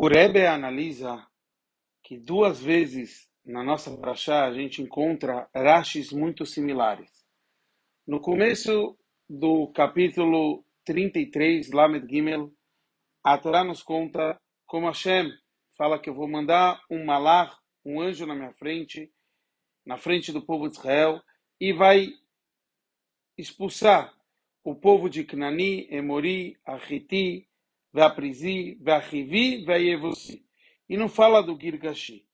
O Rebbe analisa que duas vezes na nossa Brachá a gente encontra rashis muito similares. No começo do capítulo 33, Lamed Gimel, a Torá nos conta como Hashem fala que eu vou mandar um malach, um anjo na minha frente, na frente do povo de Israel, e vai expulsar o povo de Cnani, Emori, Ahiti, Veaprizi, Veachivi, Veayevusi. E não fala do Girgashi.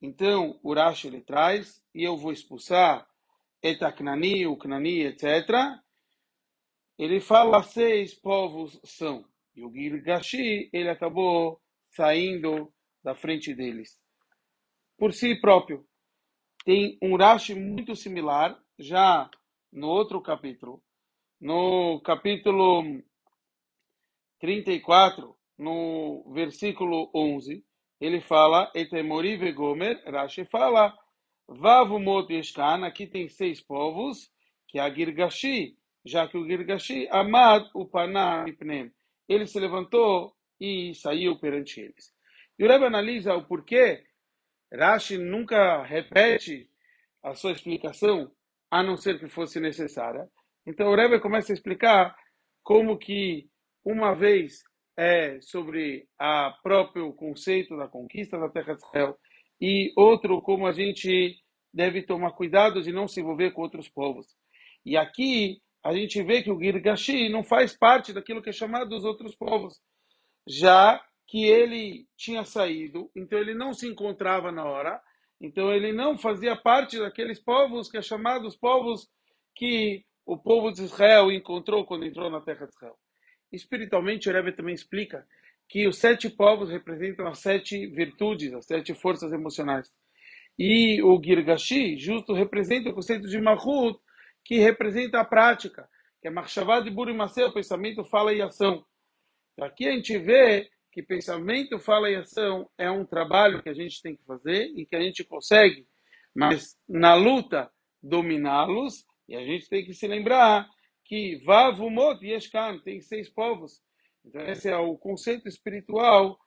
Então, o Rashi ele traz, e eu vou expulsar Etaknani, o Knani, etc. Ele fala seis povos são. E o Girgashi, ele acabou saindo da frente deles. Por si próprio. Tem um Rashi muito similar, já no outro capítulo. No capítulo 34, no versículo 11, ele fala, Etemori vegomer, Rashi fala, Vavumot Yeshkan, aqui tem seis povos, que é a Girgashi, já que o Girgashi, Amad Upanah Ipnem, ele se levantou e saiu perante eles. E o Rebbe analisa o porquê Rashi nunca repete a sua explicação, a não ser que fosse necessária. Então o Rebbe começa a explicar como que uma vez é sobre o próprio conceito da conquista da terra de Israel e outro como a gente deve tomar cuidado de não se envolver com outros povos. E aqui a gente vê que o Girgashi não faz parte daquilo que é chamado dos outros povos, já que ele tinha saído, então ele não se encontrava na hora, então ele não fazia parte daqueles povos que é chamados povos que o povo de Israel encontrou quando entrou na terra de Israel. Espiritualmente, o Rebbe também explica que os sete povos representam as sete virtudes, as sete forças emocionais. E o Girgashi, justo, representa o conceito de Mahut, que representa a prática, que é de Burimacê, o pensamento, fala e ação. Aqui a gente vê que pensamento, fala e ação é um trabalho que a gente tem que fazer e que a gente consegue, mas na luta dominá-los, e a gente tem que se lembrar que Vavumot Yeshkan tem seis povos. Então esse é o conceito espiritual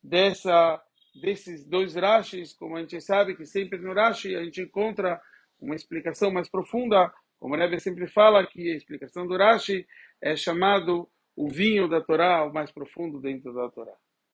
dessa desses dois Rashis, como a gente sabe que sempre no Rashi a gente encontra uma explicação mais profunda, como o Rebbe sempre fala que a explicação do Rashi é chamado o vinho da Torá, o mais profundo dentro da Torá.